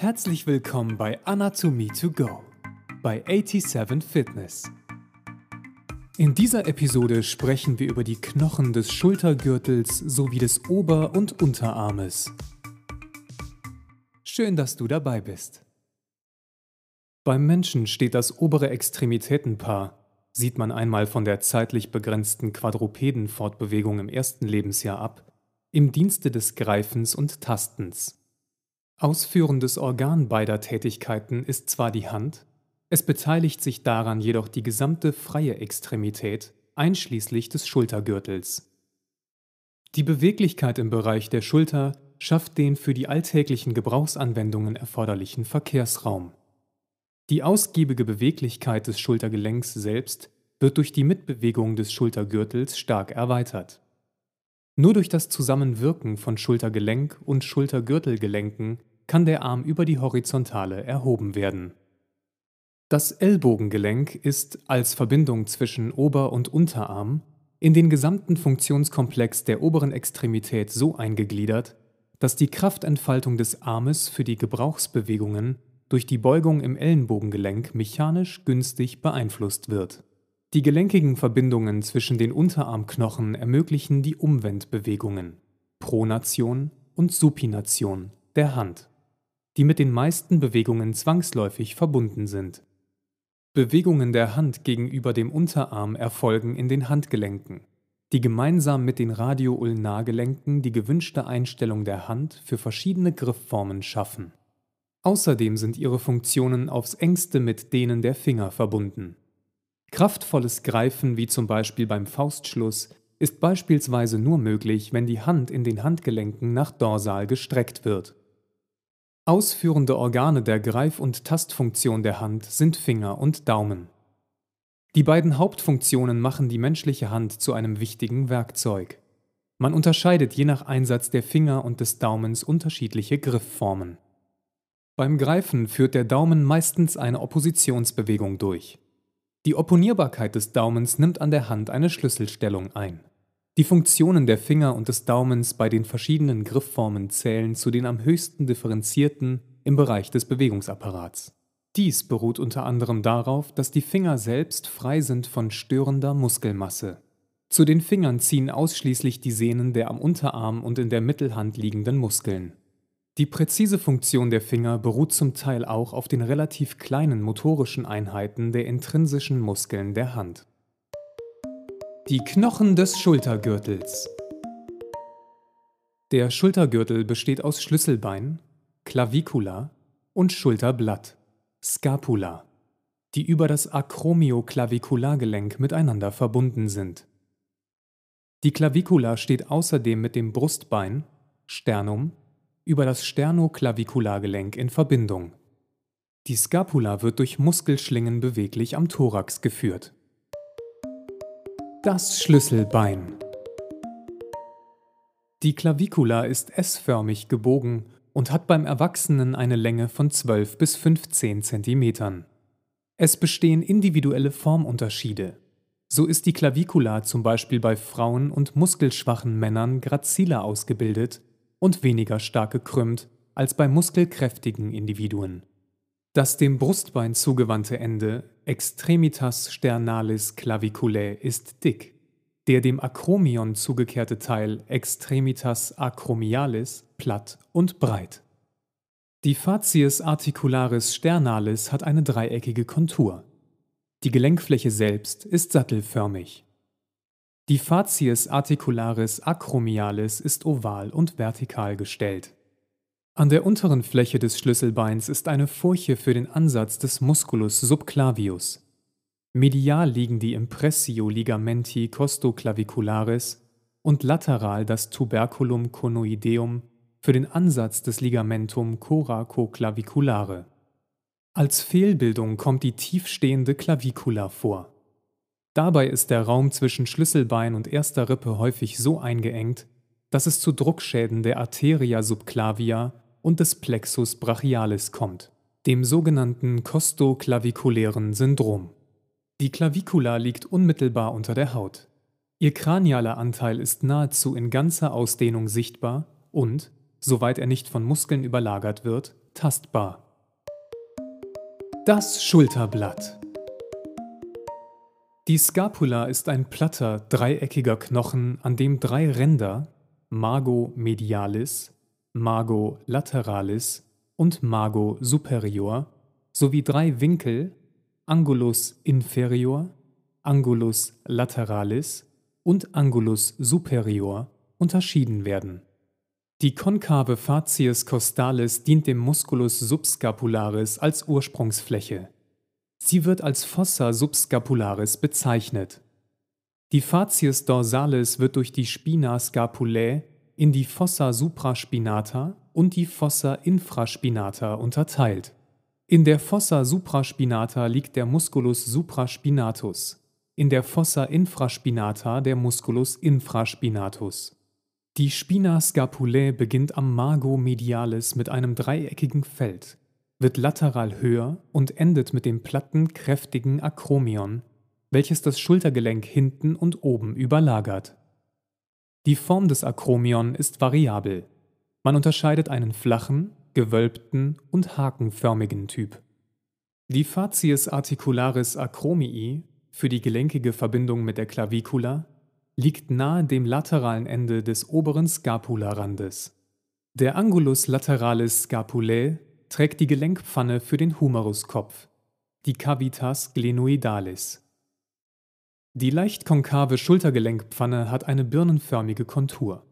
Herzlich willkommen bei Anatomie to Go bei 87 Fitness. In dieser Episode sprechen wir über die Knochen des Schultergürtels sowie des Ober- und Unterarmes. Schön, dass du dabei bist. Beim Menschen steht das obere Extremitätenpaar, sieht man einmal von der zeitlich begrenzten Quadrupedenfortbewegung im ersten Lebensjahr ab, im Dienste des Greifens und Tastens. Ausführendes Organ beider Tätigkeiten ist zwar die Hand, es beteiligt sich daran jedoch die gesamte freie Extremität, einschließlich des Schultergürtels. Die Beweglichkeit im Bereich der Schulter schafft den für die alltäglichen Gebrauchsanwendungen erforderlichen Verkehrsraum. Die ausgiebige Beweglichkeit des Schultergelenks selbst wird durch die Mitbewegung des Schultergürtels stark erweitert. Nur durch das Zusammenwirken von Schultergelenk und Schultergürtelgelenken kann der Arm über die Horizontale erhoben werden. Das Ellbogengelenk ist als Verbindung zwischen Ober- und Unterarm in den gesamten Funktionskomplex der oberen Extremität so eingegliedert, dass die Kraftentfaltung des Armes für die Gebrauchsbewegungen durch die Beugung im Ellenbogengelenk mechanisch günstig beeinflusst wird. Die gelenkigen Verbindungen zwischen den Unterarmknochen ermöglichen die Umwendbewegungen Pronation und Supination der Hand, die mit den meisten Bewegungen zwangsläufig verbunden sind. Bewegungen der Hand gegenüber dem Unterarm erfolgen in den Handgelenken, die gemeinsam mit den Radioulnargelenken die gewünschte Einstellung der Hand für verschiedene Griffformen schaffen. Außerdem sind ihre Funktionen aufs engste mit denen der Finger verbunden. Kraftvolles Greifen, wie zum Beispiel beim Faustschluss, ist beispielsweise nur möglich, wenn die Hand in den Handgelenken nach dorsal gestreckt wird. Ausführende Organe der Greif- und Tastfunktion der Hand sind Finger und Daumen. Die beiden Hauptfunktionen machen die menschliche Hand zu einem wichtigen Werkzeug. Man unterscheidet je nach Einsatz der Finger und des Daumens unterschiedliche Griffformen. Beim Greifen führt der Daumen meistens eine Oppositionsbewegung durch. Die Opponierbarkeit des Daumens nimmt an der Hand eine Schlüsselstellung ein. Die Funktionen der Finger und des Daumens bei den verschiedenen Griffformen zählen zu den am höchsten differenzierten im Bereich des Bewegungsapparats. Dies beruht unter anderem darauf, dass die Finger selbst frei sind von störender Muskelmasse. Zu den Fingern ziehen ausschließlich die Sehnen der am Unterarm und in der Mittelhand liegenden Muskeln. Die präzise Funktion der Finger beruht zum Teil auch auf den relativ kleinen motorischen Einheiten der intrinsischen Muskeln der Hand. Die Knochen des Schultergürtels. Der Schultergürtel besteht aus Schlüsselbein, Clavicula und Schulterblatt, Scapula, die über das Acromioclaviculargelenk miteinander verbunden sind. Die Clavicula steht außerdem mit dem Brustbein, Sternum, über das Sternoclaviculargelenk in Verbindung. Die Scapula wird durch Muskelschlingen beweglich am Thorax geführt. Das Schlüsselbein. Die Clavicula ist S-förmig gebogen und hat beim Erwachsenen eine Länge von 12 bis 15 cm. Es bestehen individuelle Formunterschiede. So ist die Clavicula zum Beispiel bei Frauen und muskelschwachen Männern graziler ausgebildet und weniger stark gekrümmt als bei muskelkräftigen Individuen. Das dem Brustbein zugewandte Ende Extremitas sternalis claviculae ist dick. Der dem Akromion zugekehrte Teil Extremitas acromialis platt und breit. Die Facies articularis sternalis hat eine dreieckige Kontur. Die Gelenkfläche selbst ist sattelförmig. Die Facies articularis acromialis ist oval und vertikal gestellt. An der unteren Fläche des Schlüsselbeins ist eine Furche für den Ansatz des Musculus subclavius. Medial liegen die Impressio ligamenti costoclavicularis und lateral das Tuberculum conoideum für den Ansatz des Ligamentum coracoclaviculare. Als Fehlbildung kommt die tiefstehende Clavicula vor. Dabei ist der Raum zwischen Schlüsselbein und erster Rippe häufig so eingeengt, dass es zu Druckschäden der Arteria subclavia und des Plexus brachialis kommt, dem sogenannten kostoklavikulären Syndrom. Die Clavicula liegt unmittelbar unter der Haut. Ihr kranialer Anteil ist nahezu in ganzer Ausdehnung sichtbar und, soweit er nicht von Muskeln überlagert wird, tastbar. Das Schulterblatt. Die Scapula ist ein platter, dreieckiger Knochen, an dem drei Ränder, Mago medialis, Mago lateralis und Mago superior, sowie drei Winkel, Angulus inferior, Angulus lateralis und Angulus superior, unterschieden werden. Die konkave Facies costalis dient dem Musculus subscapularis als Ursprungsfläche. Sie wird als Fossa subscapularis bezeichnet. Die Facies dorsalis wird durch die Spina scapulae in die Fossa supraspinata und die Fossa infraspinata unterteilt. In der Fossa supraspinata liegt der Musculus supraspinatus, in der Fossa infraspinata der Musculus infraspinatus. Die Spina scapulae beginnt am Mago medialis mit einem dreieckigen Feld, wird lateral höher und endet mit dem platten, kräftigen Akromion, welches das Schultergelenk hinten und oben überlagert. Die Form des Akromion ist variabel. Man unterscheidet einen flachen, gewölbten und hakenförmigen Typ. Die Facies articularis acromii für die gelenkige Verbindung mit der Clavicula liegt nahe dem lateralen Ende des oberen Scapularandes. Der Angulus lateralis scapulae trägt die Gelenkpfanne für den Humeruskopf, die Cavitas glenoidalis. Die leicht konkave Schultergelenkpfanne hat eine birnenförmige Kontur.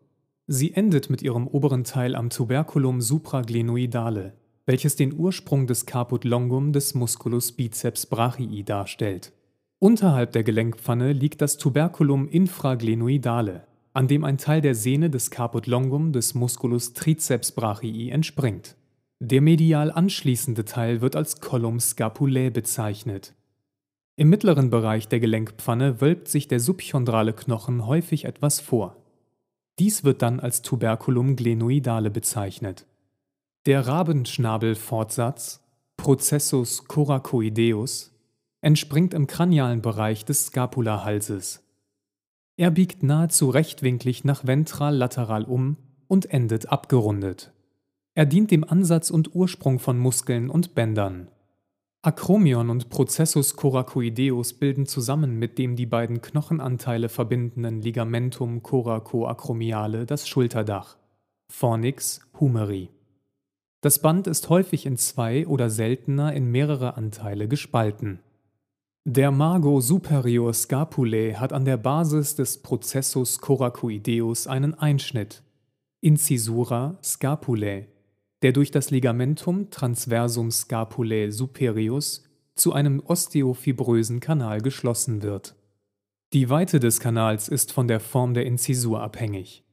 Sie endet mit ihrem oberen Teil am Tuberculum supraglenoidale, welches den Ursprung des Caput longum des Musculus biceps brachii darstellt. Unterhalb der Gelenkpfanne liegt das Tuberculum infraglenoidale, an dem ein Teil der Sehne des Caput longum des Musculus triceps brachii entspringt. Der medial anschließende Teil wird als Collum scapulae bezeichnet. Im mittleren Bereich der Gelenkpfanne wölbt sich der subchondrale Knochen häufig etwas vor. Dies wird dann als Tuberculum glenoidale bezeichnet. Der Rabenschnabelfortsatz Processus coracoideus entspringt im kranialen Bereich des Scapulahalses. Er biegt nahezu rechtwinklig nach ventral-lateral um und endet abgerundet. Er dient dem Ansatz und Ursprung von Muskeln und Bändern. Akromion und Processus coracoideus bilden zusammen mit dem die beiden Knochenanteile verbindenden Ligamentum coracoacromiale das Schulterdach. Fornix humeri. Das Band ist häufig in zwei oder seltener in mehrere Anteile gespalten. Der Mago superior scapulae hat an der Basis des Processus coracoideus einen Einschnitt, Incisura scapulae, der durch das Ligamentum transversum scapulae superius zu einem osteofibrösen Kanal geschlossen wird. Die Weite des Kanals ist von der Form der Inzisur abhängig.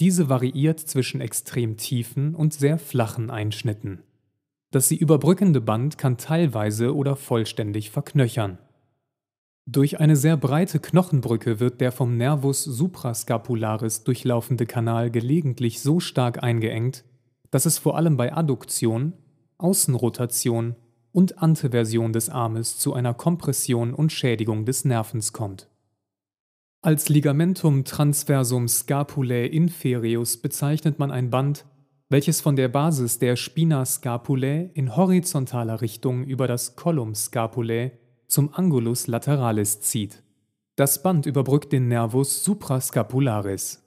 Diese variiert zwischen extrem tiefen und sehr flachen Einschnitten. Das sie überbrückende Band kann teilweise oder vollständig verknöchern. Durch eine sehr breite Knochenbrücke wird der vom Nervus suprascapularis durchlaufende Kanal gelegentlich so stark eingeengt, dass es vor allem bei Adduktion, Außenrotation und Anteversion des Armes zu einer Kompression und Schädigung des Nervens kommt. Als Ligamentum transversum scapulae inferius bezeichnet man ein Band, welches von der Basis der Spina scapulae in horizontaler Richtung über das Collum scapulae zum Angulus lateralis zieht. Das Band überbrückt den Nervus suprascapularis.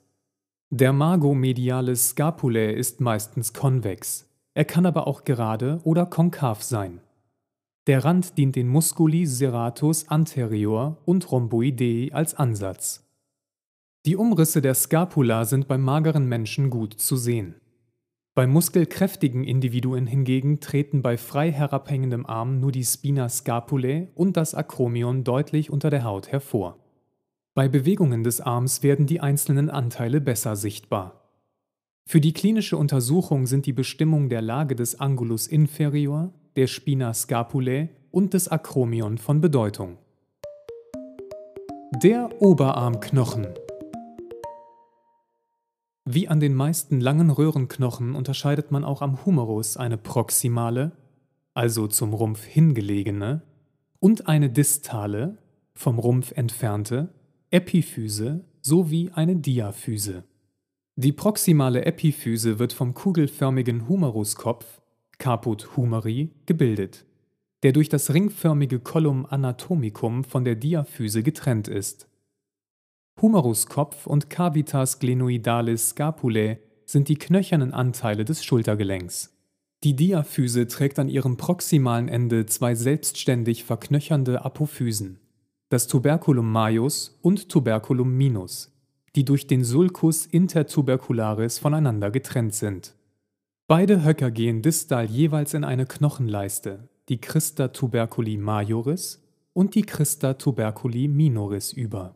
Der Mago medialis scapulae ist meistens konvex, er kann aber auch gerade oder konkav sein. Der Rand dient den Musculi serratus anterior und rhomboidei als Ansatz. Die Umrisse der Scapula sind beim mageren Menschen gut zu sehen. Bei muskelkräftigen Individuen hingegen treten bei frei herabhängendem Arm nur die Spina scapulae und das Akromion deutlich unter der Haut hervor. Bei Bewegungen des Arms werden die einzelnen Anteile besser sichtbar. Für die klinische Untersuchung sind die Bestimmung der Lage des Angulus inferior, der Spina scapulae und des Akromion von Bedeutung. Der Oberarmknochen wie an den meisten langen Röhrenknochen unterscheidet man auch am Humerus eine proximale, also zum Rumpf hingelegene, und eine distale, vom Rumpf entfernte, Epiphyse sowie eine Diaphyse. Die proximale Epiphyse wird vom kugelförmigen Humeruskopf (Caput humeri) gebildet, der durch das ringförmige Collum anatomicum von der Diaphyse getrennt ist. Humeruskopf und Cavitas glenoidalis scapulae sind die knöchernen Anteile des Schultergelenks. Die Diaphyse trägt an ihrem proximalen Ende zwei selbstständig verknöchernde Apophysen, das Tuberculum majus und Tuberculum minus, die durch den Sulcus intertubercularis voneinander getrennt sind. Beide Höcker gehen distal jeweils in eine Knochenleiste, die Crista tuberculi majoris und die Crista tuberculi minoris über.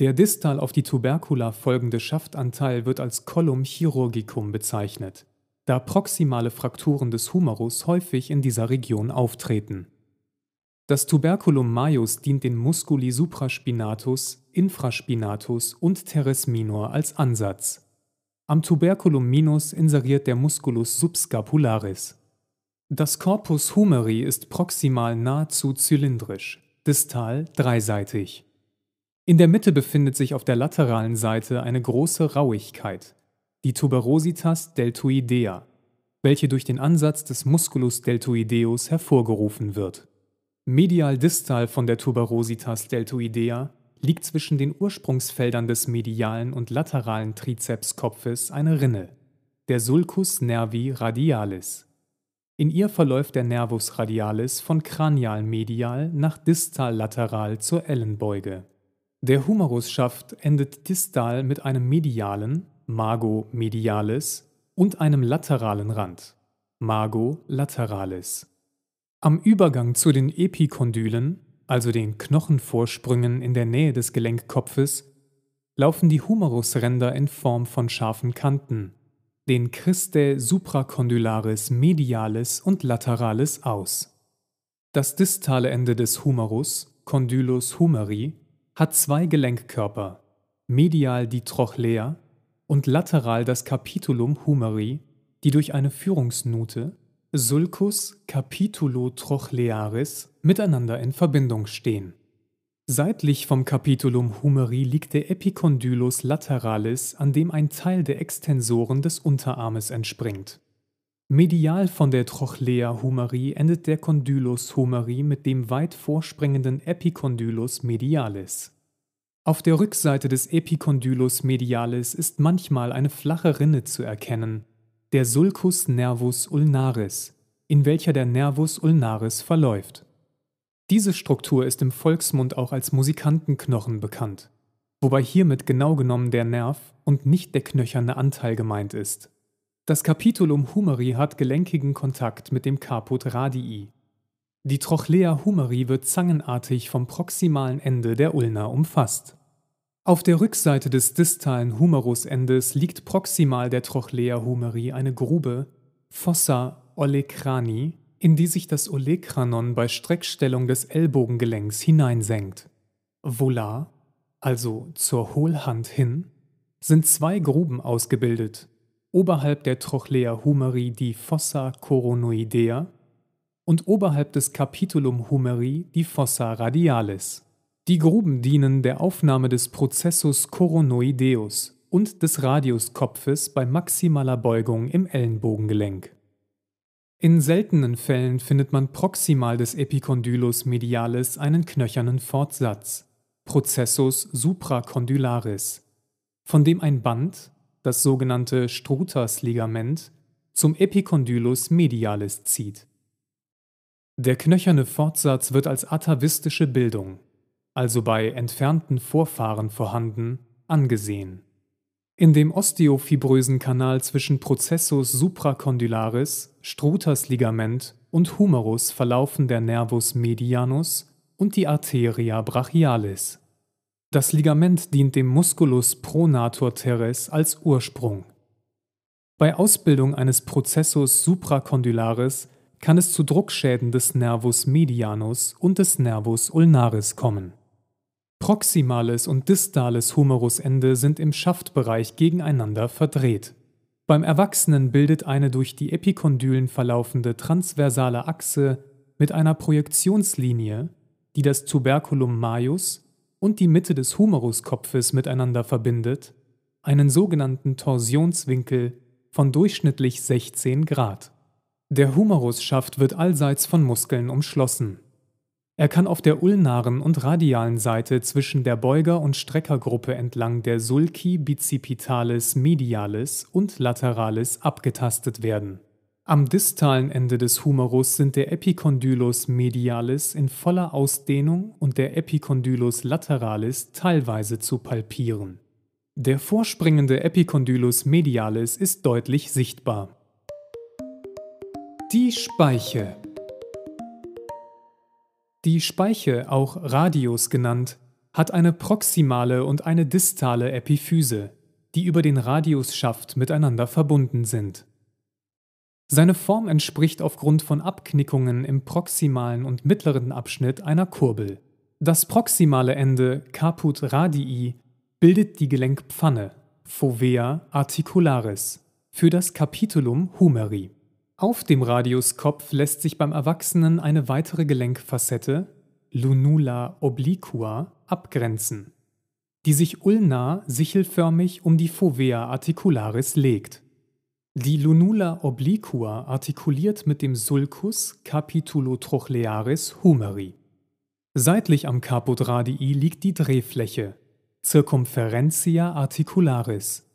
Der distal auf die Tubercula folgende Schaftanteil wird als Collum chirurgicum bezeichnet, da proximale Frakturen des Humerus häufig in dieser Region auftreten. Das Tuberculum majus dient den Musculi supraspinatus, infraspinatus und teres minor als Ansatz. Am Tuberculum minus inseriert der Musculus subscapularis. Das Corpus humeri ist proximal nahezu zylindrisch, distal dreiseitig. In der Mitte befindet sich auf der lateralen Seite eine große Rauigkeit, die Tuberositas deltoidea, welche durch den Ansatz des Musculus deltoideus hervorgerufen wird. Medial-distal von der Tuberositas deltoidea liegt zwischen den Ursprungsfeldern des medialen und lateralen Trizepskopfes eine Rinne, der Sulcus nervi radialis. In ihr verläuft der Nervus radialis von kranial-medial nach distal-lateral zur Ellenbeuge. Der Humerusschaft endet distal mit einem medialen (Mago medialis) und einem lateralen Rand (Mago lateralis). Am Übergang zu den Epikondylen, also den Knochenvorsprüngen in der Nähe des Gelenkkopfes, laufen die Humerusränder in Form von scharfen Kanten, den Cristae supracondylales medialis und lateralis aus. Das distale Ende des Humerus (Condylus humeri) hat zwei Gelenkkörper, medial die Trochlea und lateral das Capitulum humeri, die durch eine Führungsnute Sulcus capitulotrochlearis miteinander in Verbindung stehen. Seitlich vom Capitulum humeri liegt der Epicondylus lateralis, an dem ein Teil der Extensoren des Unterarmes entspringt. Medial von der Trochlea humeri endet der Condylus humeri mit dem weit vorspringenden Epicondylus medialis. Auf der Rückseite des Epicondylus medialis ist manchmal eine flache Rinne zu erkennen, der Sulcus nervus ulnaris, in welcher der Nervus ulnaris verläuft. Diese Struktur ist im Volksmund auch als Musikantenknochen bekannt, wobei hiermit genau genommen der Nerv und nicht der knöcherne Anteil gemeint ist. Das Capitulum humeri hat gelenkigen Kontakt mit dem Caput radii. Die Trochlea humeri wird zangenartig vom proximalen Ende der Ulna umfasst. Auf der Rückseite des distalen Humerusendes liegt proximal der Trochlea humeri eine Grube, Fossa olecrani, in die sich das Olecranon bei Streckstellung des Ellbogengelenks hineinsenkt. Volar, also zur Hohlhand hin, sind zwei Gruben ausgebildet, oberhalb der Trochlea humeri die Fossa coronoidea und oberhalb des Capitulum humeri die Fossa radialis. Die Gruben dienen der Aufnahme des Prozessus coronoideus und des Radiuskopfes bei maximaler Beugung im Ellenbogengelenk. In seltenen Fällen findet man proximal des Epicondylus medialis einen knöchernen Fortsatz, Prozessus supracondularis, von dem ein Band das sogenannte Struthers-Ligament, zum Epicondylus medialis zieht. Der knöcherne Fortsatz wird als atavistische Bildung, also bei entfernten Vorfahren vorhanden, angesehen. In dem osteofibrösen Kanal zwischen Processus supracondularis, Struthers Ligament und Humerus verlaufen der Nervus medianus und die Arteria brachialis. Das Ligament dient dem Musculus pronator teres als Ursprung. Bei Ausbildung eines Prozessus supracondularis kann es zu Druckschäden des Nervus medianus und des Nervus ulnaris kommen. Proximales und distales Humerusende sind im Schaftbereich gegeneinander verdreht. Beim Erwachsenen bildet eine durch die Epikondylen verlaufende transversale Achse mit einer Projektionslinie, die das Tuberculum majus und die Mitte des Humeruskopfes miteinander verbindet, einen sogenannten Torsionswinkel von durchschnittlich 16 Grad. Der Humerusschaft wird allseits von Muskeln umschlossen. Er kann auf der ulnaren und radialen Seite zwischen der Beuger- und Streckergruppe entlang der Sulci bicipitalis medialis und lateralis abgetastet werden. Am distalen Ende des Humerus sind der Epicondylus medialis in voller Ausdehnung und der Epicondylus lateralis teilweise zu palpieren. Der vorspringende Epicondylus medialis ist deutlich sichtbar. Die Speiche die Speiche, auch Radius genannt, hat eine proximale und eine distale Epiphyse, die über den Radiusschaft miteinander verbunden sind. Seine Form entspricht aufgrund von Abknickungen im proximalen und mittleren Abschnitt einer Kurbel. Das proximale Ende Caput radii bildet die Gelenkpfanne Fovea articularis für das Capitulum humeri. Auf dem Radiuskopf lässt sich beim Erwachsenen eine weitere Gelenkfacette, Lunula obliqua, abgrenzen, die sich ulnar sichelförmig um die Fovea articularis legt. Die Lunula obliqua artikuliert mit dem Sulcus capitulotrochlearis humeri. Seitlich am Caput radii liegt die Drehfläche, Circumferentia articularis,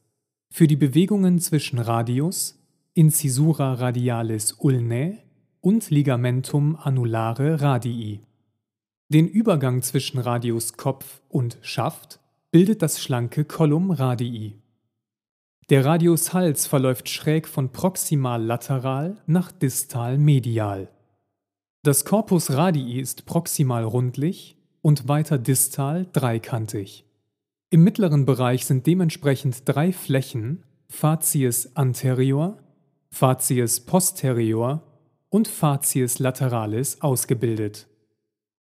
für die Bewegungen zwischen Radius, Incisura radialis ulnae und Ligamentum annulare radii. Den Übergang zwischen Radiuskopf und Schaft bildet das schlanke Collum radii. Der Radius Hals verläuft schräg von proximal lateral nach distal medial. Das Corpus radii ist proximal rundlich und weiter distal dreikantig. Im mittleren Bereich sind dementsprechend drei Flächen, Facies anterior, Facies posterior und Facies lateralis ausgebildet.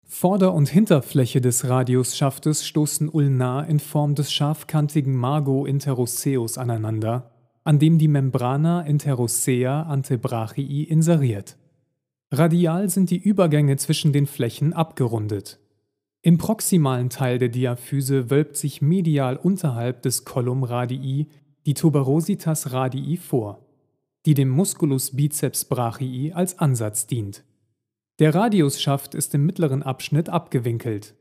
Vorder- und Hinterfläche des Radiusschaftes stoßen ulnar in Form des scharfkantigen Margo interosseus aneinander, an dem die Membrana interossea antebrachii inseriert. Radial sind die Übergänge zwischen den Flächen abgerundet. Im proximalen Teil der Diaphyse wölbt sich medial unterhalb des Collum radii die Tuberositas radii vor die dem Musculus biceps brachii als Ansatz dient. Der Radiusschaft ist im mittleren Abschnitt abgewinkelt.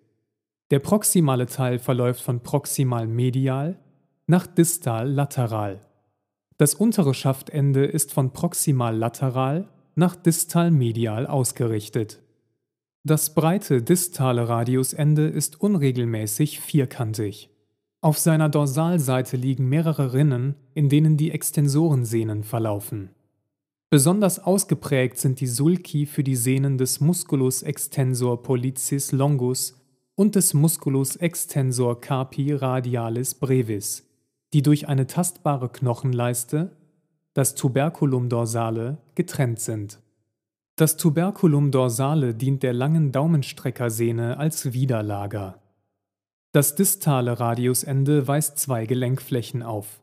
Der proximale Teil verläuft von proximal medial nach distal lateral. Das untere Schaftende ist von proximal lateral nach distal medial ausgerichtet. Das breite distale Radiusende ist unregelmäßig vierkantig. Auf seiner Dorsalseite liegen mehrere Rinnen, in denen die Extensorensehnen verlaufen. Besonders ausgeprägt sind die Sulci für die Sehnen des Musculus extensor pollicis longus und des Musculus extensor carpi radialis brevis, die durch eine tastbare Knochenleiste, das Tuberculum dorsale, getrennt sind. Das Tuberculum dorsale dient der langen Daumenstreckersehne als Widerlager. Das distale Radiusende weist zwei Gelenkflächen auf.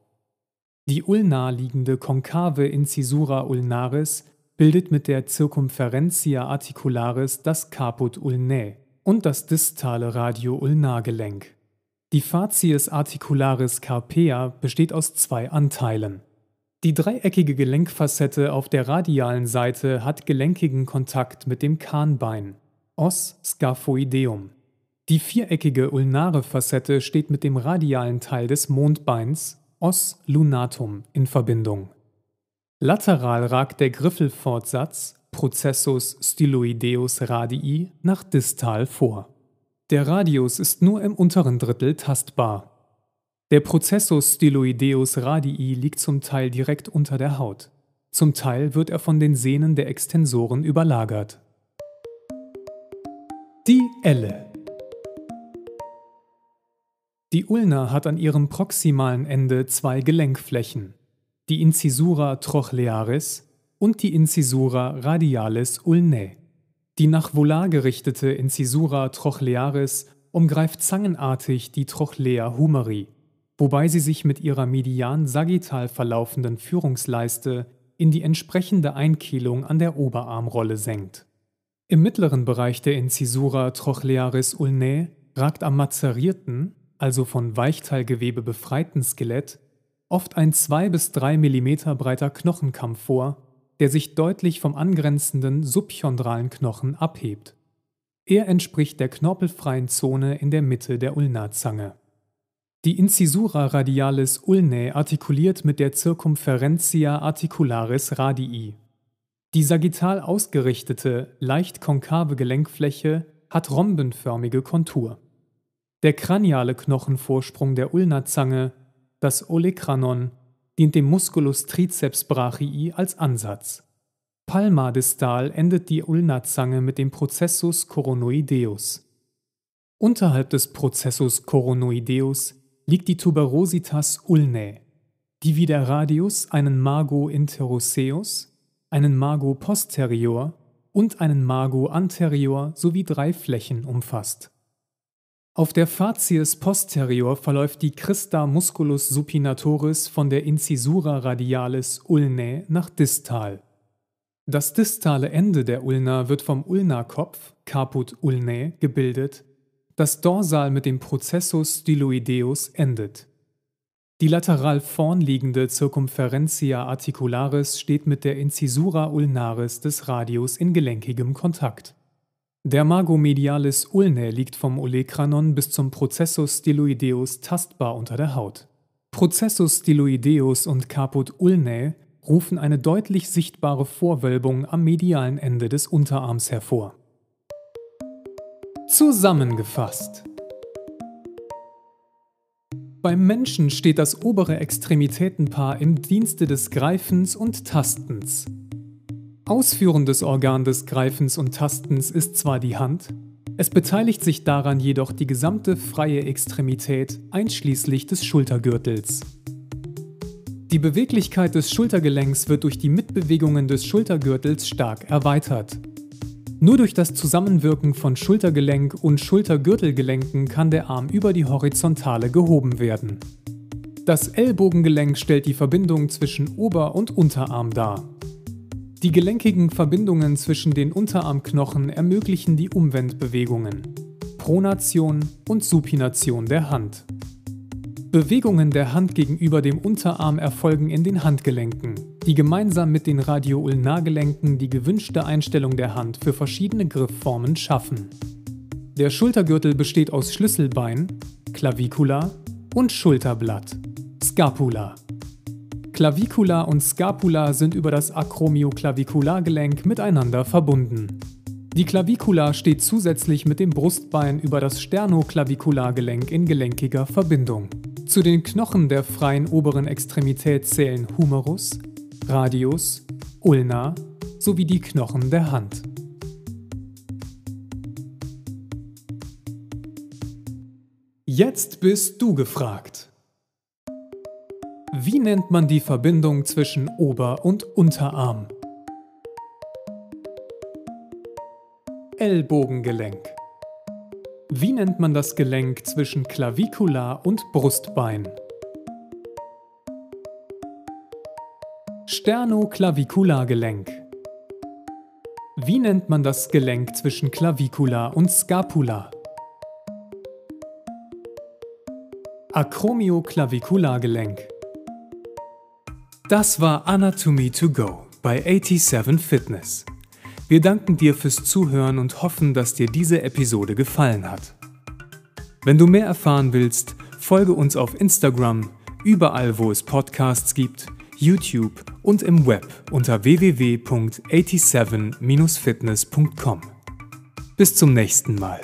Die ulnar liegende konkave Incisura ulnaris bildet mit der Circumferentia articularis das Caput ulnae und das distale Radio-Ulnargelenk. Die Facies articularis carpea besteht aus zwei Anteilen. Die dreieckige Gelenkfacette auf der radialen Seite hat gelenkigen Kontakt mit dem Kahnbein, Os scaphoideum. Die viereckige ulnare Facette steht mit dem radialen Teil des Mondbeins, Os lunatum, in Verbindung. Lateral ragt der Griffelfortsatz, Processus styloideus radii, nach distal vor. Der Radius ist nur im unteren Drittel tastbar. Der Processus styloideus radii liegt zum Teil direkt unter der Haut. Zum Teil wird er von den Sehnen der Extensoren überlagert. Die Elle die Ulna hat an ihrem proximalen Ende zwei Gelenkflächen, die Incisura trochlearis und die Incisura radialis ulnae. Die nach volar gerichtete Incisura trochlearis umgreift zangenartig die Trochlea humeri, wobei sie sich mit ihrer median sagittal verlaufenden Führungsleiste in die entsprechende Einkehlung an der Oberarmrolle senkt. Im mittleren Bereich der Incisura trochlearis ulnae ragt am mazerierten, also von Weichteilgewebe befreiten Skelett, oft ein 2 bis 3 mm breiter Knochenkamm vor, der sich deutlich vom angrenzenden subchondralen Knochen abhebt. Er entspricht der knorpelfreien Zone in der Mitte der Ulnazange. Die Incisura radialis ulnae artikuliert mit der Circumferentia articularis radii. Die sagittal ausgerichtete, leicht konkave Gelenkfläche hat rhombenförmige Kontur. Der kraniale Knochenvorsprung der Ulnazange, das Olecranon, dient dem Musculus triceps brachii als Ansatz. Palmardistal endet die Ulnazange mit dem Processus coronoideus. Unterhalb des Processus coronoideus liegt die Tuberositas ulnae, die wie der Radius einen Mago interoseus, einen Mago posterior und einen Mago anterior sowie drei Flächen umfasst. Auf der Facies posterior verläuft die Crista musculus supinatoris von der Incisura radialis ulnae nach distal. Das distale Ende der Ulna wird vom Ulnakopf (Caput ulnae) gebildet, das dorsal mit dem Processus styloideus endet. Die lateral vorn liegende Circumferentia articularis steht mit der Incisura ulnaris des Radius in gelenkigem Kontakt der Mago medialis ulnae liegt vom Olecranon bis zum Processus styloideus tastbar unter der Haut. Processus styloideus und Caput ulnae rufen eine deutlich sichtbare Vorwölbung am medialen Ende des Unterarms hervor. Zusammengefasst. Beim Menschen steht das obere Extremitätenpaar im Dienste des Greifens und Tastens. Ausführendes Organ des Greifens und Tastens ist zwar die Hand, es beteiligt sich daran jedoch die gesamte freie Extremität einschließlich des Schultergürtels. Die Beweglichkeit des Schultergelenks wird durch die Mitbewegungen des Schultergürtels stark erweitert. Nur durch das Zusammenwirken von Schultergelenk und Schultergürtelgelenken kann der Arm über die Horizontale gehoben werden. Das Ellbogengelenk stellt die Verbindung zwischen Ober- und Unterarm dar. Die gelenkigen Verbindungen zwischen den Unterarmknochen ermöglichen die Umwendbewegungen, Pronation und Supination der Hand. Bewegungen der Hand gegenüber dem Unterarm erfolgen in den Handgelenken, die gemeinsam mit den Radioulnargelenken die gewünschte Einstellung der Hand für verschiedene Griffformen schaffen. Der Schultergürtel besteht aus Schlüsselbein, Clavicula und Schulterblatt, Scapula. Clavicula und Scapula sind über das Acromioclaviculargelenk miteinander verbunden. Die Clavicula steht zusätzlich mit dem Brustbein über das Sternoclaviculargelenk in gelenkiger Verbindung. Zu den Knochen der freien oberen Extremität zählen Humerus, Radius, Ulna sowie die Knochen der Hand. Jetzt bist du gefragt. Wie nennt man die Verbindung zwischen Ober- und Unterarm? Ellbogengelenk. Wie nennt man das Gelenk zwischen Clavicula und Brustbein? Sternoclaviculargelenk. Wie nennt man das Gelenk zwischen Clavicula und Scapula? Acromioclaviculargelenk. Das war Anatomy to Go bei 87 Fitness. Wir danken dir fürs Zuhören und hoffen, dass dir diese Episode gefallen hat. Wenn du mehr erfahren willst, folge uns auf Instagram, überall wo es Podcasts gibt, YouTube und im Web unter www.87-fitness.com. Bis zum nächsten Mal.